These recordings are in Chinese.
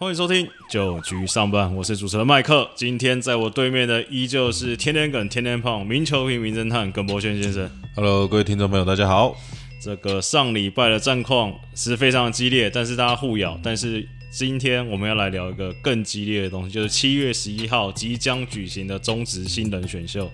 欢迎收听九局上半，我是主持人麦克。今天在我对面的依旧是天天梗、天天胖、名球评、名侦探耿博轩先生。Hello，各位听众朋友，大家好。这个上礼拜的战况是非常激烈，但是大家互咬。但是今天我们要来聊一个更激烈的东西，就是七月十一号即将举行的中职新人选秀。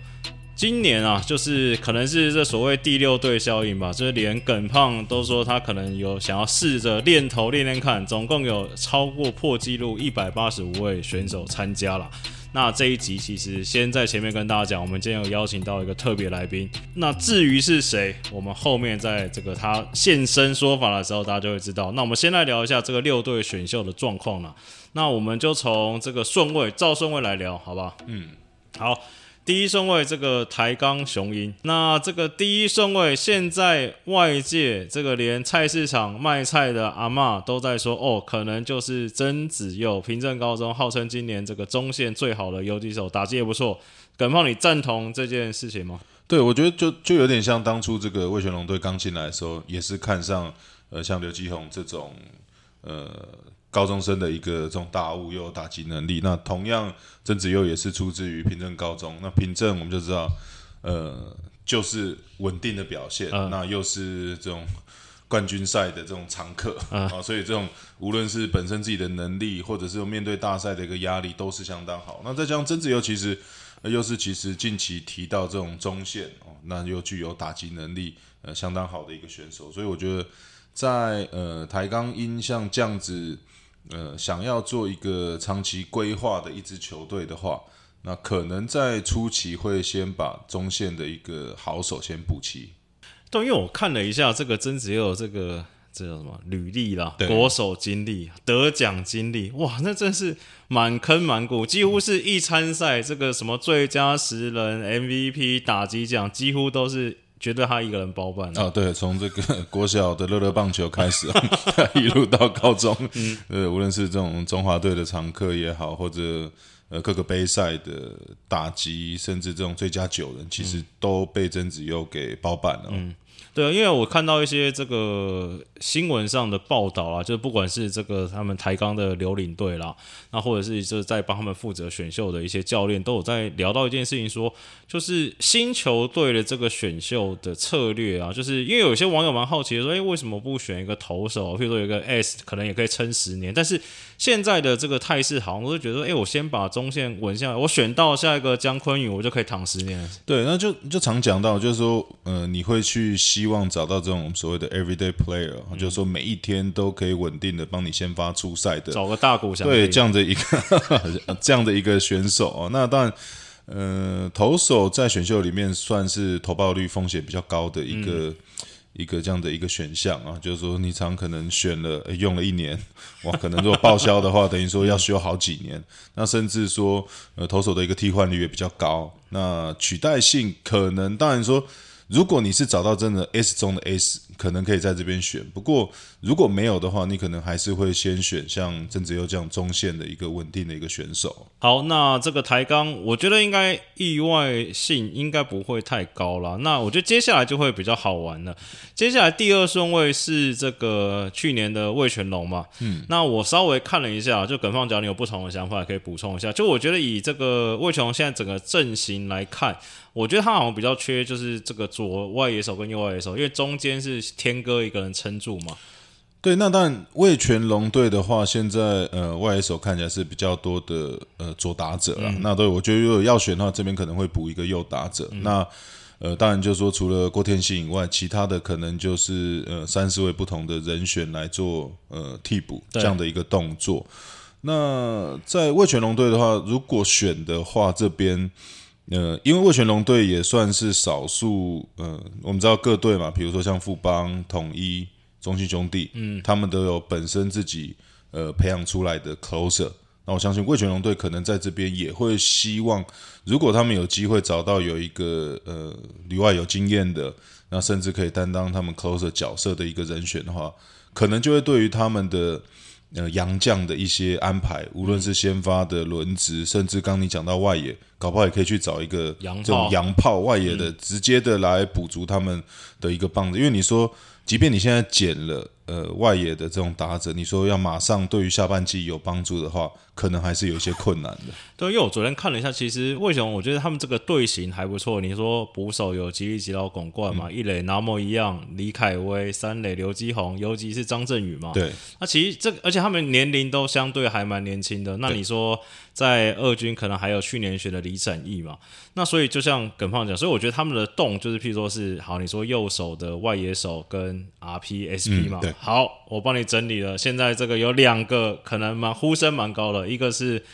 今年啊，就是可能是这所谓第六队效应吧，就是连耿胖都说他可能有想要试着练头练练看，总共有超过破纪录一百八十五位选手参加了。那这一集其实先在前面跟大家讲，我们今天有邀请到一个特别来宾。那至于是谁，我们后面在这个他现身说法的时候，大家就会知道。那我们先来聊一下这个六队选秀的状况了。那我们就从这个顺位照顺位来聊，好不好？嗯，好。第一顺位这个台钢雄鹰，那这个第一顺位现在外界这个连菜市场卖菜的阿嬷都在说，哦，可能就是曾子佑，平镇高中号称今年这个中线最好的游击手，打击也不错。耿胖，你赞同这件事情吗？对，我觉得就就有点像当初这个魏全龙队刚进来的时候，也是看上呃像刘继宏这种呃高中生的一个这种大物，又有打击能力。那同样曾子佑也是出自于平镇高中，那平镇我们就知道，呃，就是稳定的表现，嗯那又是这种。冠军赛的这种常客嗯啊，所以这种无论是本身自己的能力，或者是面对大赛的一个压力，都是相当好。那再加上曾子佑，其实呃又是其实近期提到这种中线哦，那又具有打击能力，呃，相当好的一个选手。所以我觉得在呃台钢音像这样子，呃，想要做一个长期规划的一支球队的话，那可能在初期会先把中线的一个好手先补齐。对，因为我看了一下这个曾子佑这个这叫什么履历啦，对国手经历、得奖经历，哇，那真是满坑满谷，几乎是一参赛这个什么最佳十人、MVP、打击奖，几乎都是绝对他一个人包办。啊，对，从这个 国小的乐乐棒球开始，一路到高中，嗯，呃，无论是这种中华队的常客也好，或者呃各个杯赛的打击，甚至这种最佳九人，其实都被曾子佑给包办了。嗯，对啊，因为我看到一些这个新闻上的报道啊，就是不管是这个他们台钢的刘领队啦，那或者是就是在帮他们负责选秀的一些教练，都有在聊到一件事情说就是新球队的这个选秀的策略啊，就是因为有些网友蛮好奇的说，诶，为什么不选一个投手？譬如说有个 S 可能也可以撑十年，但是现在的这个态势好像都是觉得说，诶，我先把中线稳下来，我选到下一个姜昆宇，我就可以躺十年。对，那就就常讲到，就是说，呃，你会去希望找到这种所谓的 everyday player，、就是说每一天都可以稳定的帮你先发出赛的找个大股想对这样的一个 这样的一个选手哦，那当然，呃，投手在选秀里面算是投报率风险比较高的一个、一个这样的一个选项啊，就是说你常可能选了、呃用了一年，哇，可能如果报销的话，等于说要修好几年，那甚至说呃投手的一个替换率也比较高，那取代性可能当然说。如果你是找到真的 S 中的 S，可能可以在这边选。不过如果没有的话，你可能还是会先选像郑子佑这样中线的一个稳定的一个选手。好，那这个抬杠，我觉得应该意外性应该不会太高了。那我觉得接下来就会比较好玩了。接下来第二顺位是这个去年的魏全龙嘛，嗯，那我稍微看了一下，就耿放角你有不同的想法，可以补充一下。就我觉得以这个魏全龙现在整个阵型来看，我觉得他好像比较缺就是这个左外野手跟右外野手，因为中间是天哥一个人撑住嘛。对，那当然魏全龙队的话，现在呃外野手看起来是比较多的呃左打者啦。那对我觉得如果要选的话，这边可能会补一个右打者。那呃当然就是说除了郭天信以外，其他的可能就是呃三四位不同的人选来做呃替补这样的一个动作。那在魏全龙队的话，如果选的话，这边呃，因为魏全龙队也算是少数，呃，我们知道各队嘛，比如说像富邦、统一、中信兄弟，嗯，他们都有本身自己呃培养出来的 closer。那我相信魏全龙队可能在这边也会希望，如果他们有机会找到有一个呃里外有经验的，那甚至可以担当他们 closer 角色的一个人选的话，可能就会对于他们的呃洋将的一些安排，无论是先发的轮值，甚至刚你讲到外野，搞不好也可以去找一个洋这种洋炮外野的，直接的来补足他们的一个棒子。因为你说，即便你现在减了呃外野的这种打者，你说要马上对于下半季有帮助的话，可能还是有一些困难的。对，因为我昨天看了一下，其实为什么，我觉得他们这个队形还不错。你说捕手有吉利吉老巩冠嘛，一垒拿莫一样，李凯威，三垒刘基宏，尤其是张振宇嘛。对，那其实这而且他们年龄都相对还蛮年轻的。那你说在二军可能还有去年选的李展毅嘛？那所以就像耿胖讲，所以我觉得他们的动就是，譬如说是好，你说右手的外野手跟 RP SP 嘛，对好，我帮你整理了。现在这个有两个可能蛮呼声蛮高的，一个是。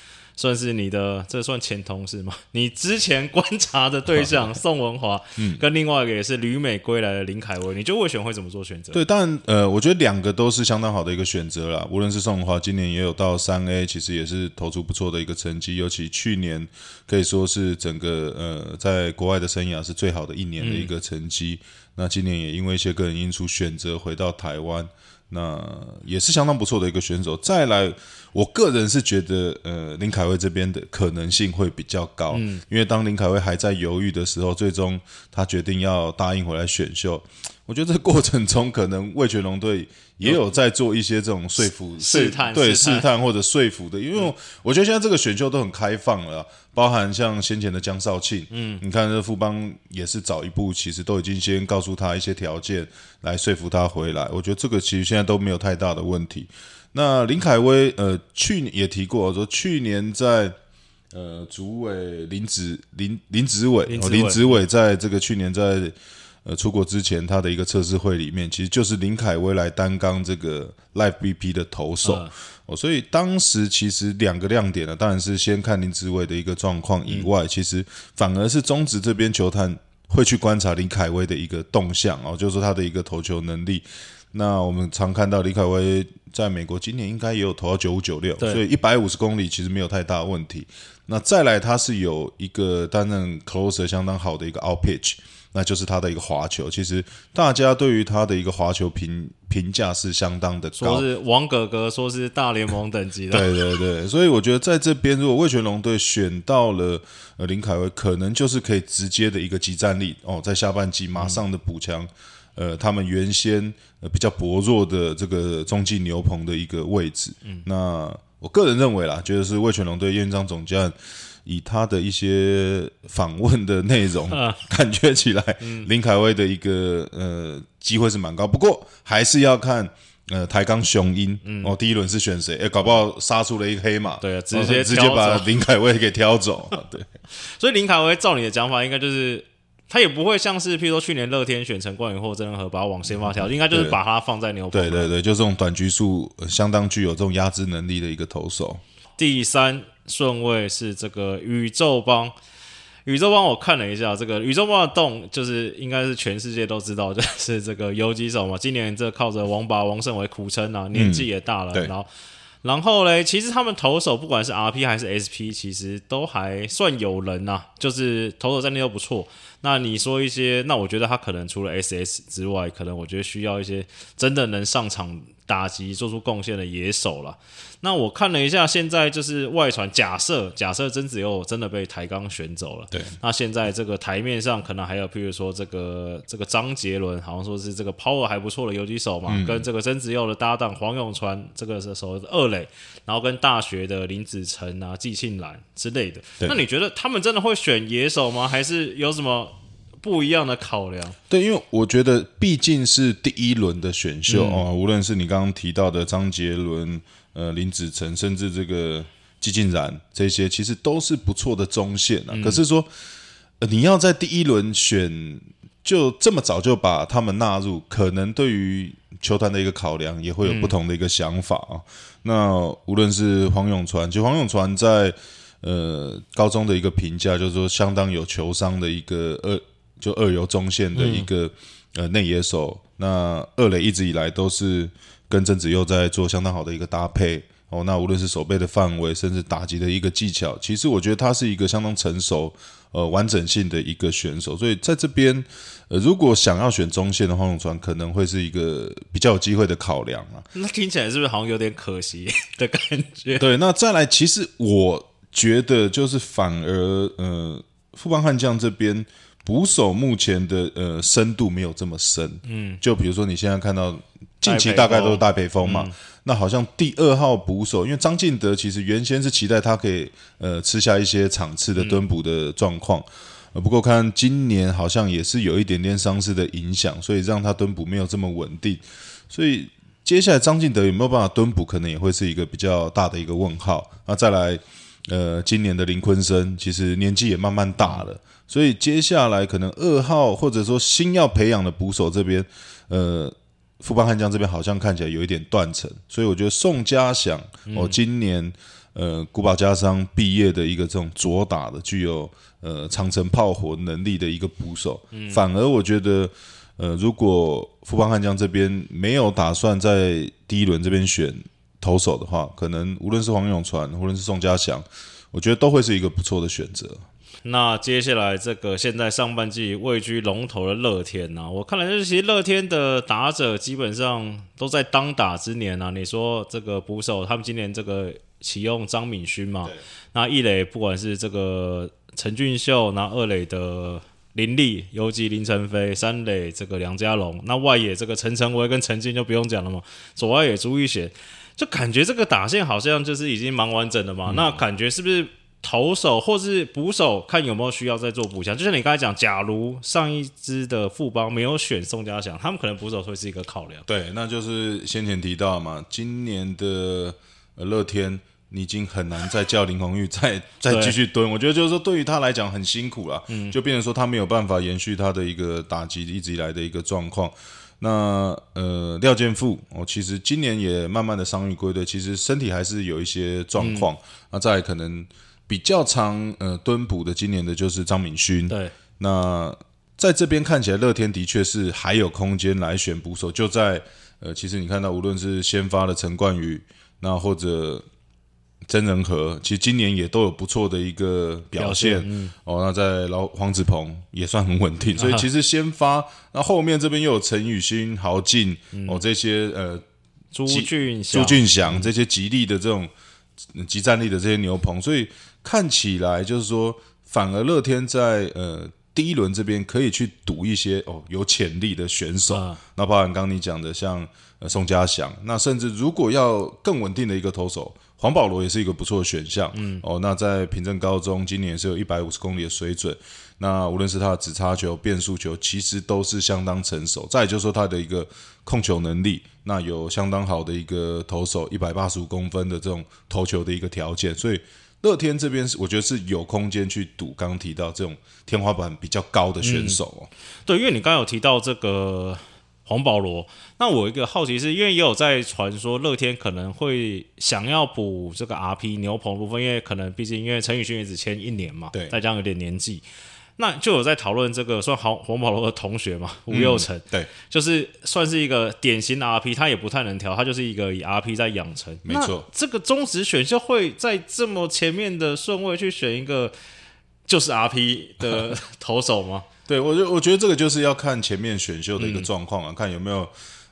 算是你的，这算前同事吗？你之前观察的对象 宋文华，嗯，跟另外一个也是旅美归来的林凯威，你就会选会怎么做选择？对，但呃，我觉得两个都是相当好的一个选择啦。无论是宋文华今年也有到三 A，其实也是投出不错的一个成绩，尤其去年可以说是整个呃在国外的生涯是最好的一年的一个成绩。那今年也因为一些个人因素选择回到台湾。那也是相当不错的一个选手。再来，我个人是觉得，呃，林凯威这边的可能性会比较高，因为当林凯威还在犹豫的时候，最终他决定要答应回来选秀。我觉得这过程中，可能魏全龙队也有在做一些这种说服、试探、对试试探或者说服的，因为我觉得现在这个选秀都很开放了，包含像先前的江少庆，嗯，你看这富邦也是早一步，其实都已经先告诉他一些条件来说服他回来。我觉得这个其实现在都没有太大的问题。那林凯威，呃，去年也提过，说去年在呃主委林子林林子伟，林子伟林子伟在这个去年在。呃，出国之前他的一个测试会里面，其实就是林凯威来担纲这个 Live BP 的投手哦，所以当时其实两个亮点呢，当然是先看林志伟的一个状况以外，其实反而是中职这边球探会去观察林凯威的一个动向哦，就是说他的一个投球能力。那我们常看到林凯威在美国今年应该也有投到九五九六，所以一百五十公里其实没有太大问题。那再来，他是有一个担任 closer 相当好的一个 out pitch。那就是他的一个滑球，其实大家对于他的一个滑球评评价是相当的高，说是王哥哥，说是大联盟等级的。对对对，所以我觉得在这边，如果魏全龙队选到了呃林凯威，可能就是可以直接的一个集战力哦，在下半季马上的补强，呃，他们原先呃比较薄弱的这个中继牛棚的一个位置。嗯，那我个人认为啦，觉得是魏全龙队院长总监。以他的一些访问的内容，感觉起来林凯威的一个呃机会是蛮高，不过还是要看呃台钢雄鹰哦，第一轮是选谁？哎，搞不好杀出了一个黑马，对，直接直接把林凯威给挑走。对，所以林凯威照你的讲法，应该就是他也不会像是譬如说去年乐天选成冠宇或曾仁和把他往先发挑，应该就是把他放在牛棚。对对对，就这种短局数相当具有这种压制能力的一个投手。第三。顺位是这个宇宙帮，宇宙帮我看了一下，这个宇宙帮的洞就是应该是全世界都知道，就是这个游击手嘛。今年这靠着王拔、王胜伟苦撑啊，年纪也大了，然后然后嘞，其实他们投手不管是 RP 还是 SP，其实都还算有人呐，就是投手战力都不错。那你说一些，那我觉得他可能除了 SS 之外，可能我觉得需要一些真的能上场打击、做出贡献的野手了。那我看了一下，现在就是外传，假设假设曾子佑真的被台钢选走了，对，那现在这个台面上可能还有，譬如说这个这个张杰伦，好像说是这个 power 还不错的游击手嘛，跟这个曾子佑的搭档黄永传，这个是所谓的二垒，然后跟大学的林子成啊、季庆兰之类的。那你觉得他们真的会选野手吗？还是有什么不一样的考量？对，因为我觉得毕竟是第一轮的选秀哦，无论是你刚刚提到的张杰伦。呃，林子成，甚至这个季静然，这些其实都是不错的中线啊。可是说，你要在第一轮选，就这么早就把他们纳入，可能对于球团的一个考量，也会有不同的一个想法啊。那无论是黄永传，就黄永传在呃高中的一个评价，就是说相当有球商的一个二，就二游中线的一个呃内野手。那二垒一直以来都是。跟曾子佑在做相当好的一个搭配哦，那无论是手背的范围，甚至打击的一个技巧，其实我觉得他是一个相当成熟、呃完整性的一个选手。所以在这边，呃，如果想要选中线的黄永川，可能会是一个比较有机会的考量啊。那听起来是不是好像有点可惜的感觉？对，那再来，其实我觉得就是反而呃，富邦悍将这边捕手目前的呃深度没有这么深。嗯，就比如说你现在看到近期大概都是大北风嘛，那好像第二号捕手，因为张敬德其实原先是期待他可以呃吃下一些场次的蹲捕的状况。呃，不过看今年好像也是有一点点伤势的影响，所以让他蹲捕没有这么稳定。所以接下来张敬德有没有办法蹲捕，可能也会是一个比较大的一个问号。那再来，呃，今年的林坤生其实年纪也慢慢大了，所以接下来可能二号或者说新要培养的捕手这边，呃，富邦悍将这边好像看起来有一点断层。所以我觉得宋家祥哦，今年呃古堡家商毕业的一个这种左打的具有。呃，长城炮火能力的一个捕手，反而我觉得，呃，如果富邦悍将这边没有打算在第一轮这边选投手的话，可能无论是黄永传，无论是宋家祥，我觉得都会是一个不错的选择。那接下来这个现在上半季位居龙头的乐天呢，我看来就是其实乐天的打者基本上都在当打之年啊。你说这个捕手，他们今年这个启用张敏勋嘛？那一垒不管是这个。陈俊秀，那二垒的林立、游击林晨飞，三垒这个梁家龙，那外野这个陈晨威跟陈进就不用讲了嘛。左外野朱玉贤，就感觉这个打线好像就是已经蛮完整的嘛。那感觉是不是投手或是捕手，看有没有需要再做补强？就像你刚才讲，假如上一支的富邦没有选宋家祥，他们可能捕手会是一个考量。对，那就是先前提到嘛，今年的乐天。你已经很难再叫林红玉再 再继续蹲，我觉得就是说对于他来讲很辛苦了，就变成说他没有办法延续他的一个打击一直以来的一个状况。那呃廖建富，哦，其实今年也慢慢的伤愈归队，其实身体还是有一些状况。那再可能比较长呃蹲补的今年的就是张敏勋。对，那在这边看起来乐天的确是还有空间来选捕手，就在呃其实你看到无论是先发的陈冠宇，那或者。真人和其实今年也都有不错的一个表现哦。那在老黄子鹏也算很稳定，所以其实先发，那后面这边又有陈宇欣、豪进哦这些呃朱俊朱俊祥这些极力的这种极战力的这些牛棚，所以看起来就是说，反而乐天在呃第一轮这边可以去赌一些哦有潜力的选手。那包含刚你讲的像宋家祥，那甚至如果要更稳定的一个投手。黄保罗也是一个不错的选项，嗯，哦，那在平镇高中今年是有一百五十公里的水准，那无论是他的直插球、变速球，其实都是相当成熟。再就是说他的一个控球能力，那有相当好的一个投手，一百八十五公分的这种投球的一个条件，所以乐天这边是我觉得是有空间去赌。刚刚提到这种天花板比较高的选手哦，对，因为你刚刚有提到这个。黄保罗，那我一个好奇是，因为也有在传说乐天可能会想要补这个 RP 牛棚部分，因为可能毕竟因为陈宇勋也只签一年嘛，对，再加上有点年纪，那就有在讨论这个算黄黄保罗的同学嘛，吴佑成，对，就是算是一个典型的 RP，他也不太能调，他就是一个以 RP 在养成，没错。这个中职选秀会在这么前面的顺位去选一个就是 RP 的 投手吗？对，我觉我觉得这个就是要看前面选秀的一个状况啊，看有没有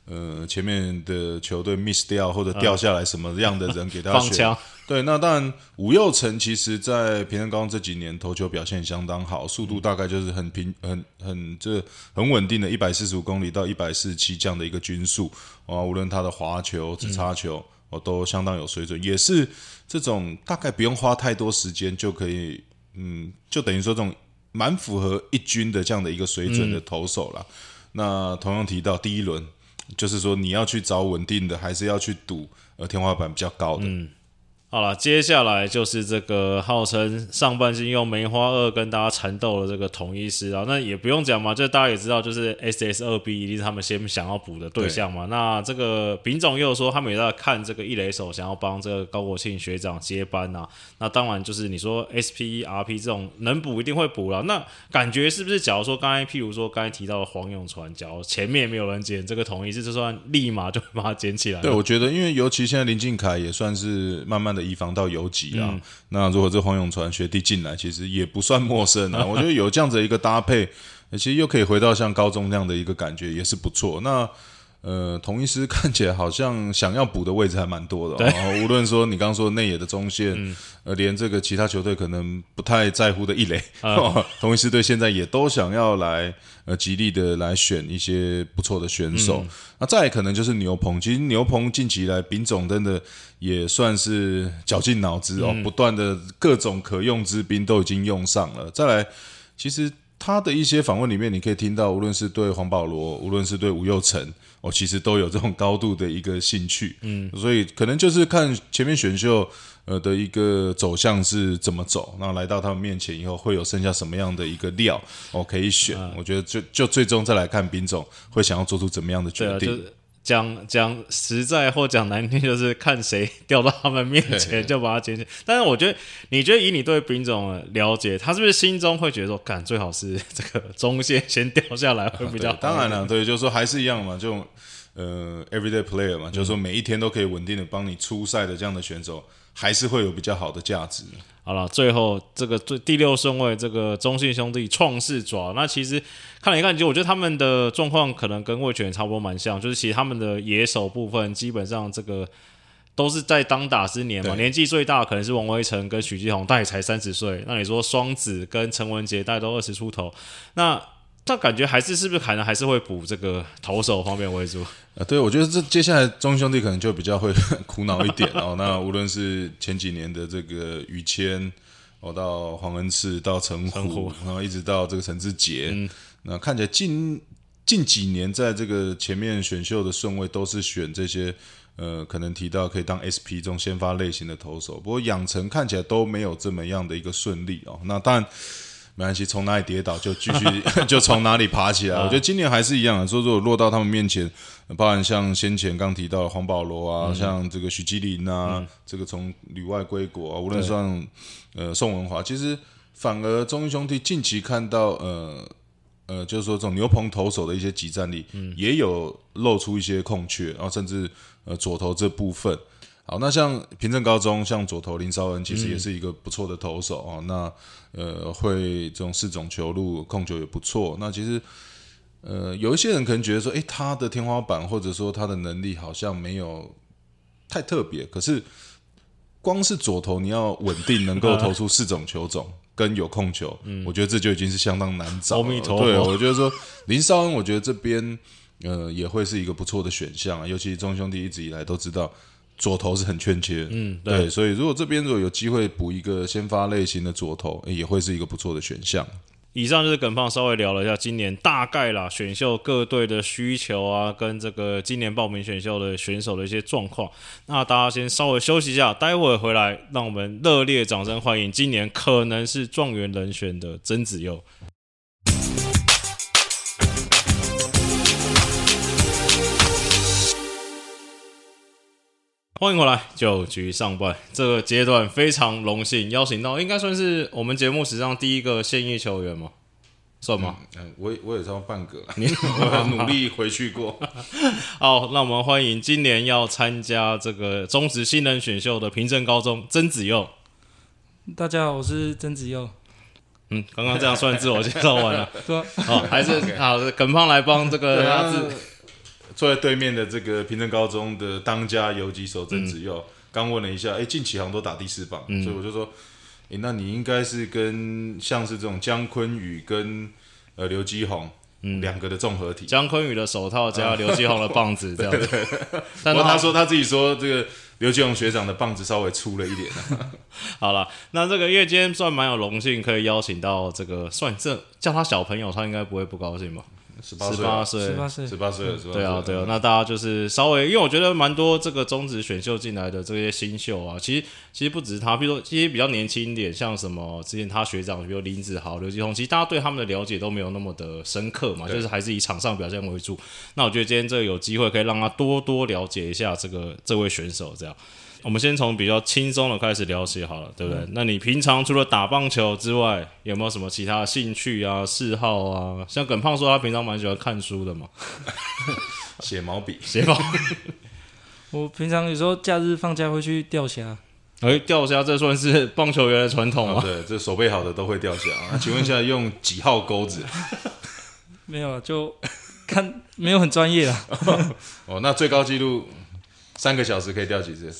呃前面的球队 miss 掉或者掉下来什么样的人给他选。对，那当然吴佑成其实在平安高中这几年投球表现相当好，速度大概就是很平很很这很稳定的，一百四十五公里到一百四十七这样的一个均速。啊，无论他的滑球、直插球哦都相当有水准，也是这种大概不用花太多时间就可以，嗯，就等于说这种。蛮符合一军的这样的一个水准的投手了。那同样提到第一轮，就是说你要去找稳定的，还是要去赌呃天花板比较高的。好了，接下来就是这个号称上半季用梅花二跟大家缠斗的这个统一师啊，那也不用讲嘛，就大家也知道，就是 S S 二 B 一定是他们先想要补的对象嘛。那这个丙总又说他们也在看这个一雷手，想要帮这个高国庆学长接班啊。那当然就是你说 S P R P 这种能补一定会补了。那感觉是不是？假如说刚才譬如说刚才提到的黄永传，假如前面没有人捡这个统一师，就算立马就把它捡起来。对，我觉得因为尤其现在林俊凯也算是慢慢的。以防到游击啊，那如果这黄永传学弟进来，其实也不算陌生啊。我觉得有这样子一个搭配，其实又可以回到像高中那样的一个感觉，也是不错。那呃，同一师看起来好像想要补的位置还蛮多的、哦，无论说你刚刚说内野的中线，呃，连这个其他球队可能不太在乎的一垒，哦同一师队现在也都想要来呃极力的来选一些不错的选手。那再来可能就是牛棚，其实牛棚近期来丙总真的也算是绞尽脑汁哦，不断的各种可用之兵都已经用上了。再来，其实他的一些访问里面，你可以听到，无论是对黄保罗，无论是对吴又成，哦，其实都有这种高度的一个兴趣。嗯，所以可能就是看前面选秀呃的一个走向是怎么走，那来到他们面前以后，会有剩下什么样的一个料哦可以选。我觉得就就最终再来看兵总会想要做出怎么样的决定。是讲讲实在或讲难听，就是看谁 掉到他们面前就把他捡起。但是我觉得，你觉得以你对丙总的了解，他是不是心中会觉得说，干最好是这个 中线先掉下来会比较好？当然了，对，就是说还是一样嘛，这种呃 everyday player 嘛，就是说每一天都可以稳定的帮你出赛的这样的选手，还是会有比较好的价值。好了，最后这个最第六顺位，这个中信兄弟创世爪，那其实看了一看，就我觉得他们的状况可能跟魏权差不多蛮像，就是其实他们的野手部分基本上这个都是在当打之年嘛，年纪最大可能是王威成跟许继宏，但也才三十岁。那你说双子跟陈文杰大概都二十出头，那但感觉还是是不是可能还是会补这个投手方面为主？啊，对，我觉得这接下来中兄弟可能就比较会 苦恼一点哦。那无论是前几年的这个于谦，哦，到黄恩赐，到陈陈虎虎，然后一直到这个陈志杰，嗯那看起来近近几年在这个前面选秀的顺位都是选这些。呃，可能提到可以当 SP 中先发类型的投手，不过养成看起来都没有这么样的一个顺利哦。那当然没关系，从哪里跌倒就继续 就从哪里爬起来。我觉得今年还是一样的，说如果落到他们面前，呃包含像先前刚提到的黄保罗啊，像这个许基林啊，这个从旅外归国啊，无论像呃宋文华，其实反而中英兄弟近期看到呃。呃，就是说这种牛棚投手的一些集战力，也有露出一些空缺，然后甚至呃左投这部分。好，那像平镇高中，像左投林绍恩，其实也是一个不错的投手哦。那呃，会这种四种球路控球也不错。那其实呃，有一些人可能觉得说，诶，他的天花板或者说他的能力好像没有太特别，可是光是左投你要稳定能够投出四种球种。跟有控球，我觉得这就已经是相当难找了。对，我觉得说林绍恩，我觉得这边呃也会是一个不错的选项啊。尤其中兄弟一直以来都知道左投是很欠缺，嗯，对，所以如果这边如果有机会补一个先发类型的左投，也会是一个不错的选项。以上就是耿胖稍微聊了一下今年大概啦选秀各队的需求啊，跟这个今年报名选秀的选手的一些状况。那大家先稍微休息一下，待会儿回来，让我们热烈掌声欢迎今年可能是状元人选的曾子佑。欢迎回来，九局上半这个阶段非常荣幸邀请到，应该算是我们节目史上第一个现役球员吗？算吗？嗯，我也我也超半个，你 我努力回去过。好，那我们欢迎今年要参加这个中职新人选秀的平镇高中曾子佑。大家好，我是曾子佑。嗯，刚刚这样算自我介绍完了，对啊，好，还是好，耿胖来帮这个坐在对面的这个平镇高中的当家游击手曾子佑，刚问了一下，哎，近期好像都打第四棒，所以我就说，哎，那你应该是跟像是这种姜昆宇跟呃刘基宏。两个的综合体，姜昆宇的手套加刘继宏的棒子 这样子。但不过他说他自己说这个刘基宏学长的棒子稍微粗了一点、啊，好了，那这个夜间算蛮有荣幸，可以邀请到这个算这叫他小朋友，他应该不会不高兴吧？十八岁，十八岁，十八岁？对啊，对啊，那大家就是稍微，因为我觉得蛮多这个中职选秀进来的这些新秀啊，其实其实不只是他，比如说其实比较年轻一点，像什么之前他学长，比如林子豪、刘继宏，其实大家对他们的了解都没有那么的深刻嘛，就是还是以场上表现为主。那我觉得今天这个有机会可以让他多多了解一下这个这位选手，这样。我们先从比较轻松的开始聊起好了，对不对？那你平常除了打棒球之外，有没有什么其他的兴趣啊、嗜好啊？像耿胖说他平常蛮喜欢看书的嘛，写毛笔，写棒。我平常有时候假日放假会去钓虾，哎，钓虾这算是棒球员的传统吗？哦对，这手背好的都会钓虾。那请问一下，用几号钩子？没有啊，就看没有很专业啊，哦，那最高纪录三个小时可以钓几只？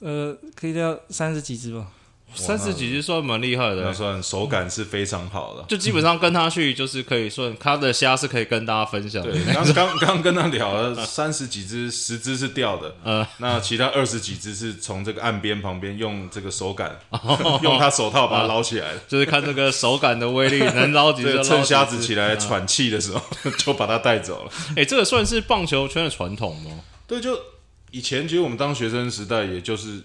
呃，可以钓三十几只吧。三十几只算蛮厉害那的，算手感是非常好的。就基本上跟他去就是可以算他的虾是可以跟大家分享的。对，刚刚刚跟他聊了三十几只，十只是钓的，呃，那其他二十几只是从这个岸边旁边用这个手感，哦用他手套把它捞起来的。就是看这个手感的威力，能捞几只趁虾子起来喘气的时候，就把它带走了。哎、这个算是棒球圈的传统吗？对，就以前其实我们当学生时代，也就是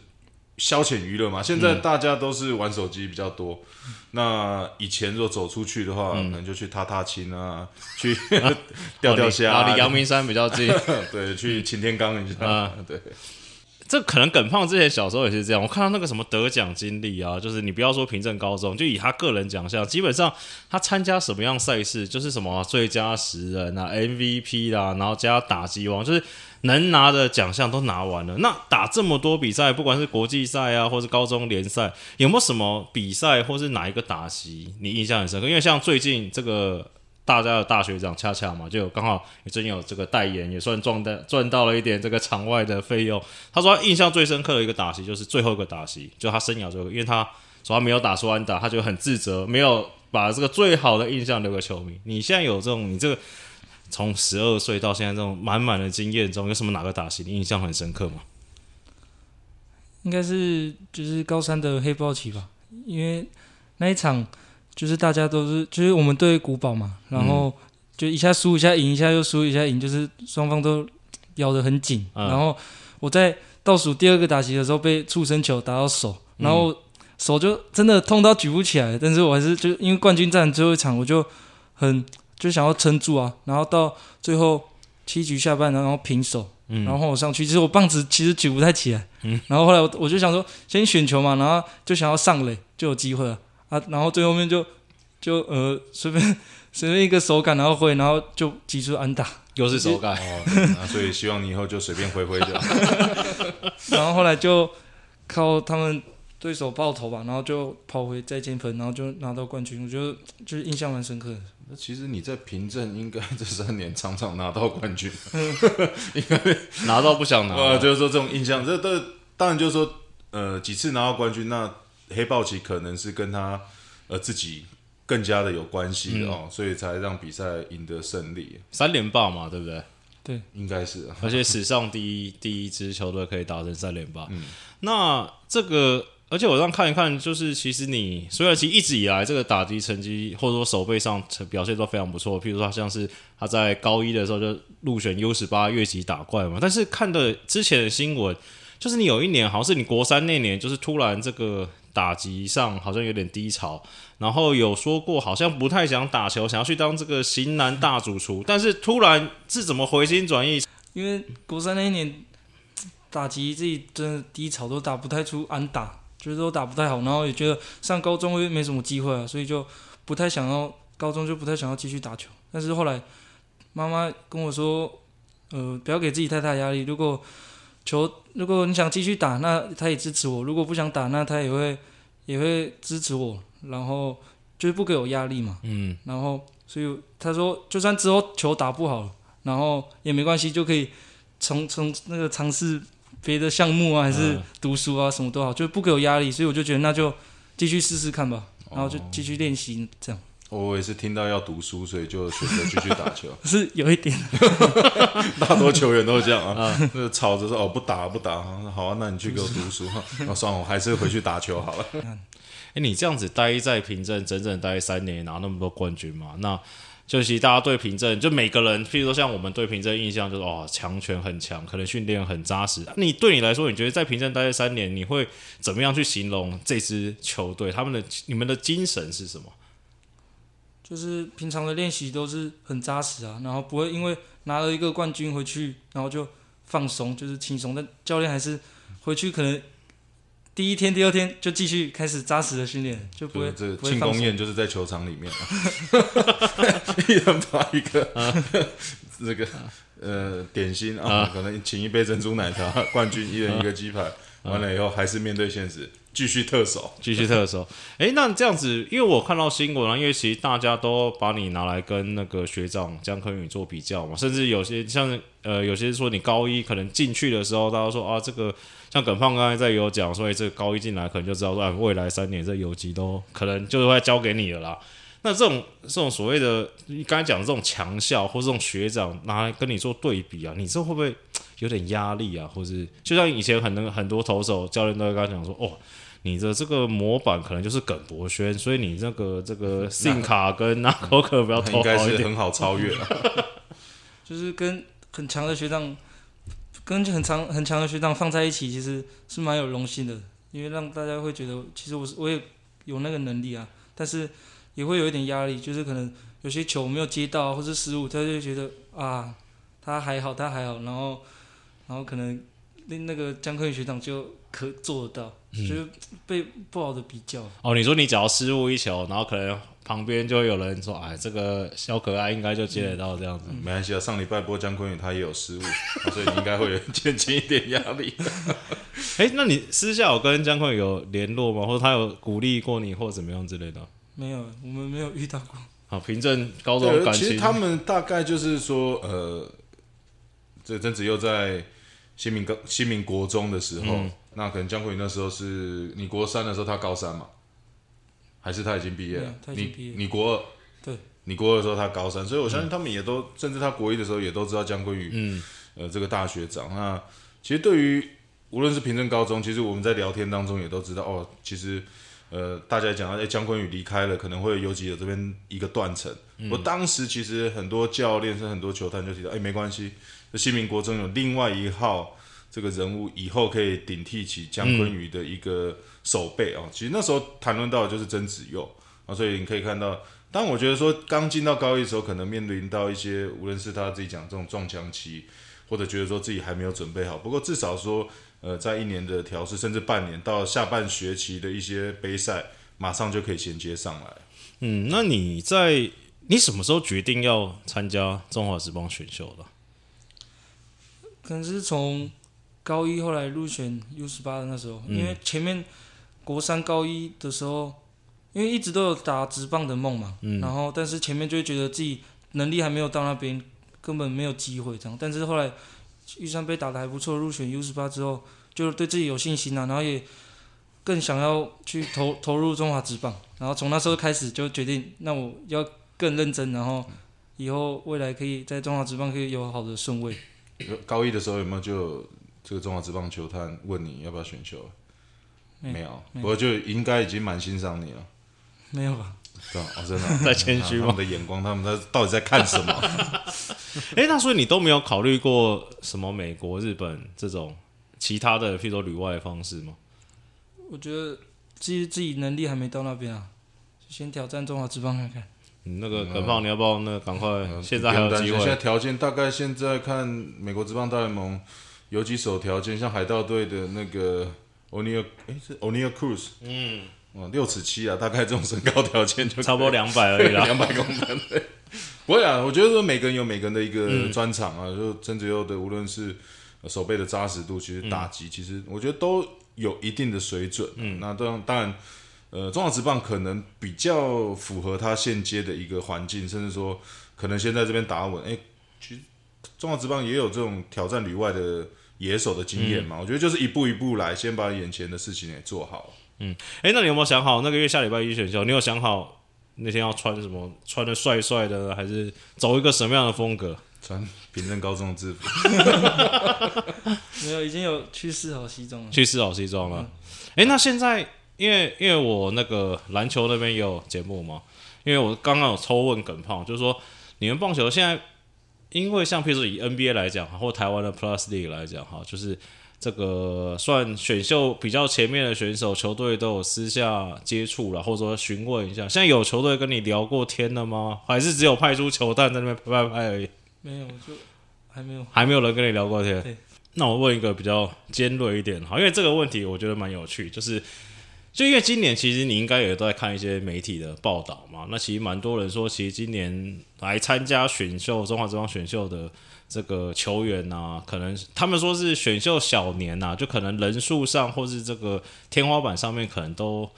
消遣娱乐嘛。现在大家都是玩手机比较多。那以前如果走出去的话，可能就去踏踏青啊，去 钓钓虾、离阳明山比较近。对，去擎天岗一下。啊对，这可能耿胖之前小时候也是这样。我看到那个什么得奖经历啊，就是你不要说凭证高中，就以他个人奖项，基本上他参加什么样赛事，就是什么最佳十人啊、MVP 啦、然后加打击王，就是能拿的奖项都拿完了。那打这么多比赛，不管是国际赛啊，或是高中联赛，有没有什么比赛或是哪一个打击你印象很深刻？因为像最近这个。大家的大学长恰恰嘛，就刚好也最近有这个代言，也算赚到赚到了一点这个场外的费用。他说他印象最深刻的一个打席就是最后一个打席，就他生涯最后一个，因为他说他没有打出安打，他就很自责，没有把这个最好的印象留给球迷。你现在有这种，你这个从十二岁到现在这种满满的经验中，有什么哪个打席你印象很深刻吗？应该是就是高三的黑豹旗吧，因为那一场就是大家都是就是我们对古堡嘛，然后就一下输一下赢，一下又输一下赢，就是双方都咬得很紧。嗯。然后我在倒数第二个打席的时候被触身球打到手，然后手就真的痛到举不起来，但是我还是就因为冠军战最后一场，我就很就想要撑住啊，然后到最后七局下半，然后平手。嗯。然后我上去，其实我棒子其实举不太起来，然后后来我我就想说先选球嘛，然后就想要上垒就有机会了啊，然后最后面就就呃随便随便一个手感，然后挥，然后就击出安打，又是手感，哦，那所以希望你以后就随便挥挥就好。然后后来就靠他们对手爆头吧，然后就跑回再见分，然后就拿到冠军，我觉得就是印象蛮深刻的。那其实你在平镇应该这三年常常拿到冠军，应该拿到不想拿呃，就是说这种印象，这这当然就是说，呃，几次拿到冠军，那黑豹旗可能是跟他呃自己更加的有关系的哦，所以才让比赛赢得胜利，三连霸嘛，对不对？对应该是啊。而且史上第一第一支球队可以打成三连霸。嗯那这个，而且我这样看一看，就是其实你虽然其实一直以来这个打击成绩或者说手背上成表现都非常不错，譬如说像是他在高一的时候就入选 U 十八越级打怪嘛，但是看的之前的新闻，就是你有一年好像是你国三那年，就是突然这个打击上好像有点低潮，然后有说过好像不太想打球，想要去当这个型男大主厨，但是突然是怎么回心转意？因为国三那一年打击自己真的低潮，都打不太出安打，觉得都打不太好，然后也觉得上高中会没什么机会啊，所以就不太想要高中就不太想要继续打球。但是后来妈妈跟我说，呃，不要给自己太大压力，如果球如果你想继续打，那他也支持我；如果不想打，那他也会也会支持我，然后就是不给我压力嘛。嗯，然后所以他说，就算之后球打不好，然后也没关系，就可以从从那个尝试别的项目啊，还是嗯。读书啊，什么都好，就不给我压力，所以我就觉得那就继续试试看吧，然后就继续练习这样，我也是听到要读书，所以就选择继续打球。是有一点，大多球员都是这样啊，那吵着说哦不打不打，好啊，那你去给我读书。那，算了，我还是回去打球好了。哎，你这样子待在平镇整整待三年，拿那么多冠军嘛？那就其实大家对平镇，就每个人，譬如说像我们对平镇印象就是哦，强权很强，可能训练很扎实。你对你来说，你觉得在平镇待这三年，你会怎么样去形容这支球队？他们的你们的精神是什么？就是平常的练习都是很扎实啊，然后不会因为拿了一个冠军回去，然后就放松，就是轻松，但教练还是回去可能。第一天、第二天就继续开始扎实的训练，就不会。庆功宴就是在球场里面啊，一人把一个这个呃点心啊，可能请一杯珍珠奶茶，冠军一人一个鸡排，完了以后还是面对现实，继续特守。继续特首。哎，那这样子，因为我看到新闻啊，因为其实大家都把你拿来跟那个学长江坤宇做比较嘛，甚至有些像呃，有些说你高一可能进去的时候，大家说啊，这个像耿胖刚才在有讲，所以这个高一进来可能就知道说，未来三年这游击都可能就会交给你了啦。那这种这种所谓的你刚才讲的这种强校或这种学长拿来跟你做对比啊，你这会不会有点压力啊？或是就像以前很多很多投手教练都会跟他讲说，哦。你的这个模板可能就是耿博轩，所以你这个这 个信卡跟那口可不要投应该好一点。是很好超越了。就是跟很强的学长，跟很强很强的学长放在一起，其实是蛮有荣幸的，因为让大家会觉得，其实我是我也有那个能力啊，但是也会有一点压力，就是可能有些球没有接到或是失误，他就觉得啊，他还好，他还好，然后然后可能那那个江科宇学长就可做得到，就是被不好的比较。哦，你说你只要失误一球，然后可能旁边就会有人说，哎，这个小可爱应该就接得到这样子。没关系啊，上礼拜播江坤宇他也有失误，所以你应该会有减轻一点压力。哎、那你私下有跟江坤宇有联络吗？或者他有鼓励过你，或者怎么样之类的？没有，我们没有遇到过。好，凭证高中，感情，其实他们大概就是说，呃，这曾子佑在新民高新民国中的时候，嗯。那可能江坤宇那时候是你国三的时候，他高三嘛，还是他已经毕业了？没有？他已经毕业你你国二，对，你国二的时候他高三，所以我相信他们也都，甚至他国一的时候也都知道江坤宇，嗯，呃，这个大学长。那其实对于无论是平镇高中，其实我们在聊天当中也都知道，哦，其实呃，大家讲到哎，江坤宇离开了，可能会有游击有这边一个断层。我当时其实很多教练甚至很多球探就提到，哎，没关系，这新民国中有另外一号这个人物，以后可以顶替起江坤宇的一个手背哦。其实那时候谈论到的就是曾子佑啊，所以你可以看到。当我觉得说刚进到高一的时候，可能面临到一些，无论是他自己讲这种撞墙期，或者觉得说自己还没有准备好。不过至少说，呃，在一年的调试，甚至半年到下半学期的一些杯赛，马上就可以衔接上来。嗯，那你在你什么时候决定要参加中华职棒选秀的？可能是从高一后来入选 U 十八的那时候，因为前面国三高一的时候，因为一直都有打职棒的梦嘛，然后但是前面就会觉得自己能力还没有到那边，根本没有机会这样。但是后来玉山杯打得还不错，入选 U 十八之后，就对自己有信心啊，然后也更想要去投 投入中华职棒，然后从那时候开始就决定，那我要更认真，然后以后未来可以在中华职棒可以有好的顺位。高一的时候有没有就这个中华职棒球探问你要不要选秀？没没有，不过就应该已经蛮欣赏你了。没有吧？对吧？哦，真的啊 在谦虚吗他们的眼光，他们在到底在看什么？哎、那所以你都没有考虑过什么美国、日本这种其他的，譬如说旅外的方式吗？我觉得自己自己能力还没到那边啊，就先挑战中华职棒看看。你那个耿胖，你要不要那个赶快？现在还有机不用担心现在会。条件大概现在看美国职棒大联盟有几手条件，像海盗队的那个 O'Neal，诶是 O'Neal Cruz，嗯，哦，六尺七啊，大概这种身高条件就差不多两百而已啦。两百公分。对，不会啊，我觉得说每个人有每个人的一个嗯专长啊，就曾子佑的无论是呃手背的扎实度，其实打击，嗯其实我觉得都有一定的水准。嗯，那当然当然。呃，中华职棒可能比较符合他现阶的一个环境，甚至说可能先在这边打稳。哎、其实中华职棒也有这种挑战旅外的野手的经验嘛。我觉得就是一步一步来，先把眼前的事情给做好。嗯哎、那你有没有想好那个月下礼拜一选秀？你有想好那天要穿什么？穿的帅帅的，还是走一个什么样的风格？穿平镇高中的制服，没有，已经有去试好西装了。去试好西装了。哎、那现在因为因为我那个篮球那边也有节目嘛，因为我刚刚有抽问耿胖，就是说你们棒球现在，因为像譬如说以 NBA 来讲，或台湾的 Plus League 来讲，哈，就是这个算选秀比较前面的选手，球队都有私下接触了，或者说询问一下。现在有球队跟你聊过天了吗？还是只有派出球探在那边拍拍拍而已？没有，就还没有。还没有人跟你聊过天。那我问一个比较尖锐一点哈，因为这个问题我觉得蛮有趣，就是就因为今年其实你应该也都在看一些媒体的报道嘛，那其实蛮多人说，其实今年来参加选秀中华职棒选秀的这个球员呐、可能他们说是选秀小年呐、就可能人数上或是这个天花板上面可能都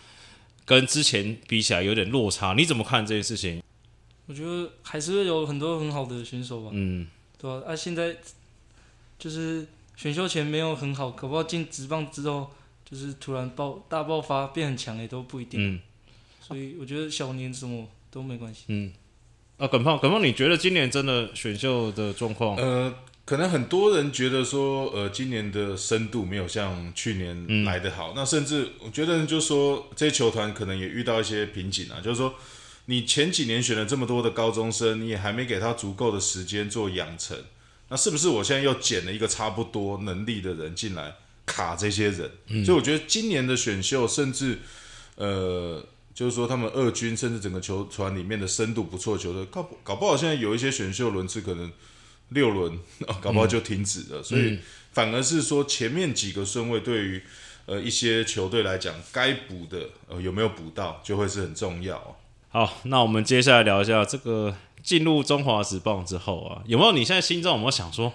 跟之前比起来有点落差。你怎么看这件事情？我觉得还是会有很多很好的选手吧，嗯，对啊、啊？现在就是选秀前没有很好，可不好进职棒之后，就是突然爆大爆发变很强也都不一定。嗯所以我觉得小年什么都没关系。嗯。啊，耿胖，耿胖，你觉得今年真的选秀的状况？呃，可能很多人觉得说，呃，今年的深度没有像去年来的好。那甚至我觉得，就说这些球团可能也遇到一些瓶颈啊，就是说，你前几年选了这么多的高中生，你也还没给他足够的时间做养成。那是不是我现在又捡了一个差不多能力的人进来卡这些人？所以我觉得今年的选秀，甚至呃，就是说他们二军甚至整个球团里面的深度不错的球队，搞不搞不好现在有一些选秀轮次可能六轮，搞不好就停止了。所以反而是说前面几个顺位对于呃一些球队来讲，该补的呃有没有补到，就会是很重要哦。好，那我们接下来聊一下这个进入中华职棒之后啊，有没有你现在心中有没有想说，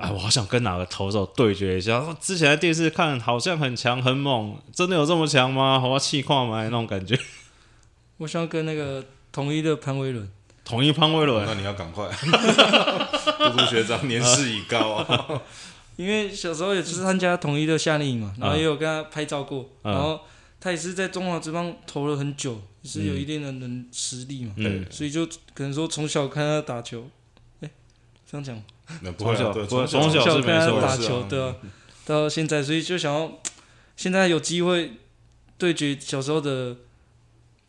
哎，我好想跟哪个投手对决一下？之前在电视看好像很强很猛，真的有这么强吗？我要气矿吗？那种感觉。我想跟那个统一的潘威伦，统一潘威伦，那你要赶快，杜杜学长年事已高啊。因为小时候也是参加统一的夏令营嘛，然后也有跟他拍照过，嗯然后他也是在中华职棒投了很久，也是有一定的能实力嘛，嗯，所以就可能说从小看他打球，哎，这样讲吗，那不会啊，对，从小从从小是没看他错打球，是啊。对啊，到现在，所以就想要 现在有机会对决小时候的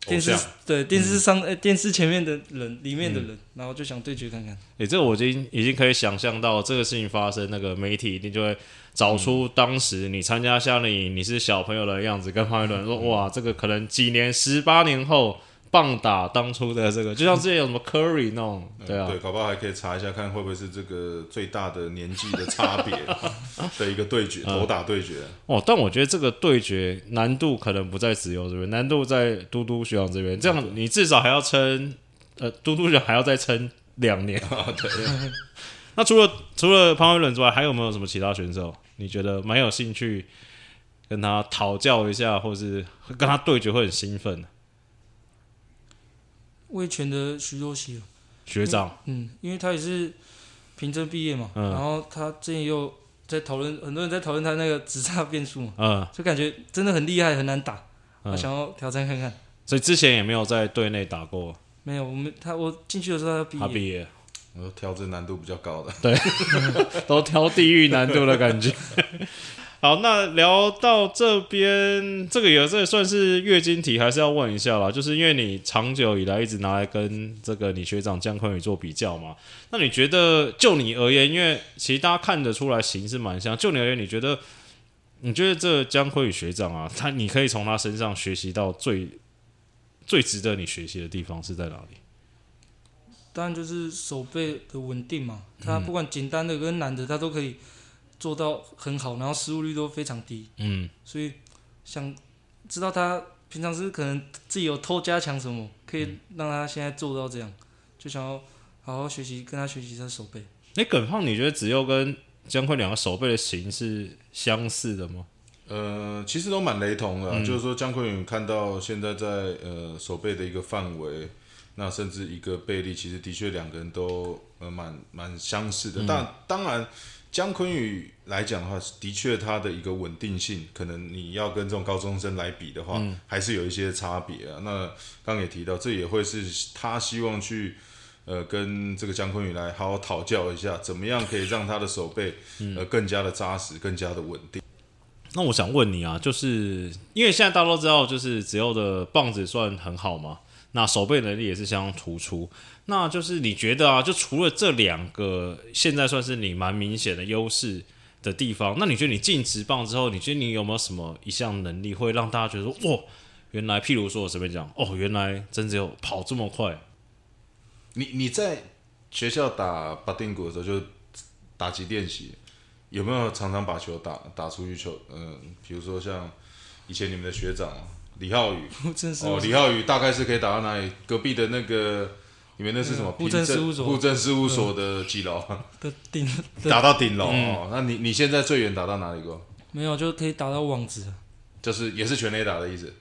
电视像。对电视上呃电视前面的人里面的人，然后就想对决看看。诶、这个我已经已经可以想象到这个事情发生，那个媒体一定就会找出当时你参加夏令营，你是小朋友的样子，跟潘一伦说，哇，这个可能几年、十八年后棒打当初的这个，就像之前有什么 Curry 那种，对啊，对，搞不好还可以查一下，看会不会是这个最大的年纪的差别 的一个对决，头打对决。哦，但我觉得这个对决难度可能不在子悠这边，难度在嘟嘟学长这边，这样你至少还要撑，呃，嘟嘟学长还要再撑两年。对，那除了除了潘威伦之外，还有没有什么其他选手？你觉得蛮有兴趣跟他讨教一下，或是跟他对决会很兴奋的魏权的徐若曦，学长？嗯，因为他也是凭证毕业嘛，嗯然后他之前又在讨论，很多人在讨论他那个直插变速嘛，嗯，就感觉真的很厉害，很难打，嗯我想要挑战看看。所以之前也没有在队内打过，没有，我们他我进去的时候他毕业，他毕业我挑这难度比较高的。对 都挑地狱难度的感觉。好，那聊到这边，这个也这也算是月经题，还是要问一下啦。就是因为你长久以来一直拿来跟这个你学长姜昆宇做比较嘛，那你觉得就你而言，因为其实大家看得出来形是蛮像，就你而言，你觉得你觉得这姜昆宇学长啊，他你可以从他身上学习到最最值得你学习的地方是在哪里？当然就是手背的稳定嘛，他嗯不管简单的跟难的，他都可以做到很好，然后失误率都非常低，嗯，所以想知道他平常是可能自己有偷加强什么，可以让他现在做到这样，就想要好好学习，跟他学习他手背。哎，耿胖，你觉得子佑跟姜昆两个手背的型是相似的吗？呃，其实都蛮雷同的啊、嗯就是说姜昆宇看到现在在呃手背的一个范围，那甚至一个背力，其实的确两个人都呃蛮蛮相似的。但当然，姜昆宇来讲的话，的确他的一个稳定性，可能你要跟这种高中生来比的话，还是有一些差别啊。那刚刚也提到，这也会是他希望去。呃，跟这个姜昆宇来好好讨教一下，怎么样可以让他的手背呃更加的扎实，更加的稳定。那我想问你啊，就是因为现在大家都知道，就是子佑的棒子算很好嘛，那手背能力也是相当突出。那就是你觉得啊，就除了这两个，现在算是你蛮明显的优势的地方，那你觉得你进职棒之后，你觉得你有没有什么一项能力会让大家觉得说，哇，原来譬如说我随便讲，哦，原来真只有跑这么快，你你在学校打巴丁鼓的时候，就打击练习，有没有常常把球打打出去球？嗯、比如说像以前你们的学长李浩宇 哦，李浩宇大概是可以打到哪里？隔壁的那个你们那是什么？嗯户政事务所户政事务所的几楼？的顶打到顶楼嗯哦。那你你现在最远打到哪里过？没有就可以打到网子，就是也是全垒打的意思，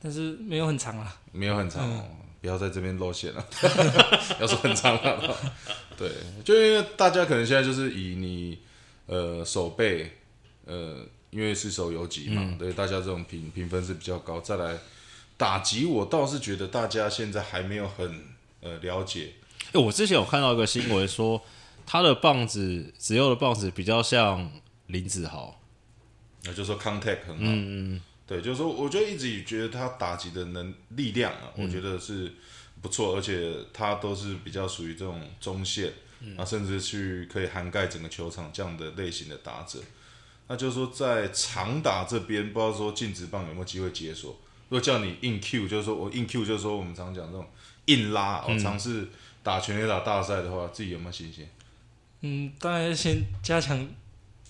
但是没有很长啊。没有很长嗯哦。不要在这边露馅了，要说很长了。对，就因为大家可能现在就是以你呃手背呃，因为是手游级嘛，对，大家这种评评分是比较高。再来打击，我倒是觉得大家现在还没有很呃了解。哎、我之前有看到一个新闻说，他的棒子子佑的棒子比较像林子豪，那就说 contact 很好，嗯嗯，对，就是说，我就一直觉得他打击的能力量啊，我觉得是不错，而且他都是比较属于这种中线，啊，甚至去可以涵盖整个球场这样的类型的打者。那就是说，在长打这边，不知道说禁止棒有没有机会解锁。如果叫你硬 Q，就是说我硬 Q，就是说我们常讲这种硬拉，我尝试打全垒打大赛的话，自己有没有信心？嗯，当然要先加强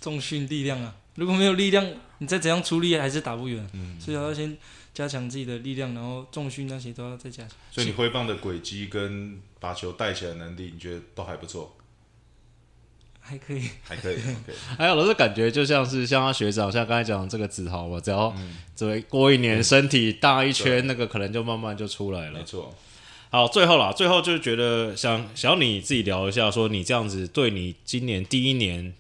重训力量啊。如果没有力量，你再怎样出力还是打不远。嗯，所以要先加强自己的力量，然后重训那些都要再加强。所以你挥棒的轨迹跟把球带起来的能力，你觉得都还不错，还可以，还可以。还有 老是感觉就像是像他学长，像刚才讲的这个子豪嘛，只要这位过一年身体大一圈，那个可能就慢慢就出来了没。错，好，最后啦，最后就是觉得想想要你自己聊一下，说你这样子对你今年第一年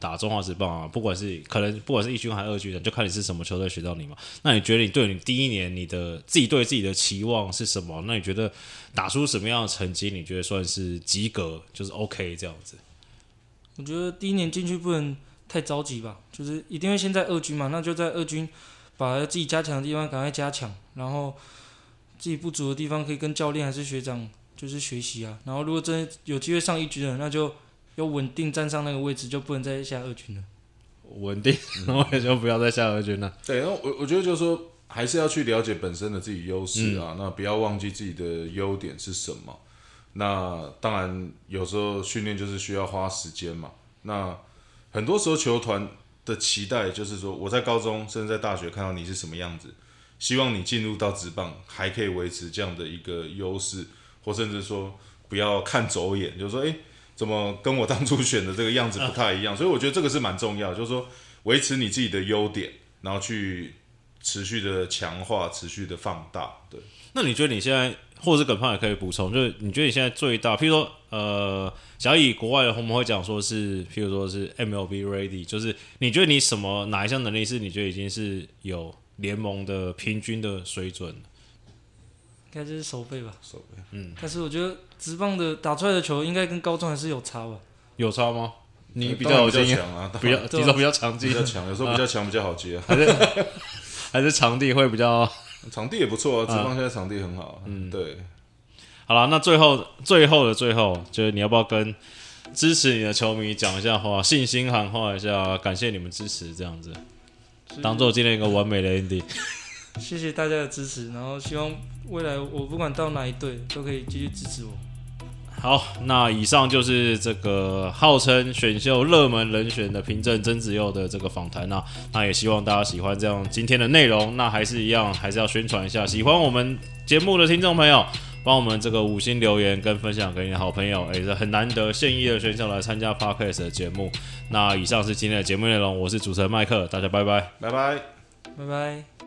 打中华职棒啊，不管是可能不管是一军还是二军的，就看你是什么球队学到你嘛。那你觉得你对你第一年你的自己对自己的期望是什么？那你觉得打出什么样的成绩？你觉得算是及格，就是 OK 这样子？我觉得第一年进去不能太着急吧，就是一定会先在二军嘛，那就在二军把自己加强的地方赶快加强，然后自己不足的地方可以跟教练还是学长就是学习啊。然后如果真的有机会上一军了，那就要稳定站上那个位置，就不能再下二军了。稳定，然后也就不要再下二军了。对，那我我觉得就是说，还是要去了解本身的自己优势啊，嗯那不要忘记自己的优点是什么。那当然，有时候训练就是需要花时间嘛。那很多时候球团的期待就是说，我在高中甚至在大学看到你是什么样子，希望你进入到职棒还可以维持这样的一个优势，或甚至说不要看走眼，就是说，诶，怎么跟我当初选的这个样子不太一样？所以我觉得这个是蛮重要，就是说维持你自己的优点，然后去持续的强化、持续的放大。对，那你觉得你现在，或者是耿胖也可以补充，就是你觉得你现在最大，譬如说，呃，假如以国外的我们会讲说是，譬如说是 MLB ready，就是你觉得你什么哪一项能力是你觉得已经是有联盟的平均的水准？应该就是手背吧。手背嗯，但是我觉得直棒的打出来的球应该跟高中还是有差吧。有差吗？你比较较有经验，强啊，比较比较强比较，强，有时候比较强比较好接啊。还是场地会比较场地也不错啊，职棒现在场地很好。嗯，对，好了？那最后最后的最后，就是你要不要跟支持你的球迷讲一下话，信心喊话一下，感谢你们支持，这样子，当做今天一个完美的 ending。谢谢大家的支持，然后希望未来我不管到哪一队都可以继续支持我。好，那以上就是这个号称选秀热门人选的凭证曾子佑的这个访谈那那也希望大家喜欢这样今天的内容。那还是一样，还是要宣传一下，喜欢我们节目的听众朋友，帮我们这个五星留言跟分享给你的好朋友，也是很难得现役的选手来参加 Podcast 的节目。那以上是今天的节目内容，我是主持人麦克，大家拜拜。拜拜。拜拜。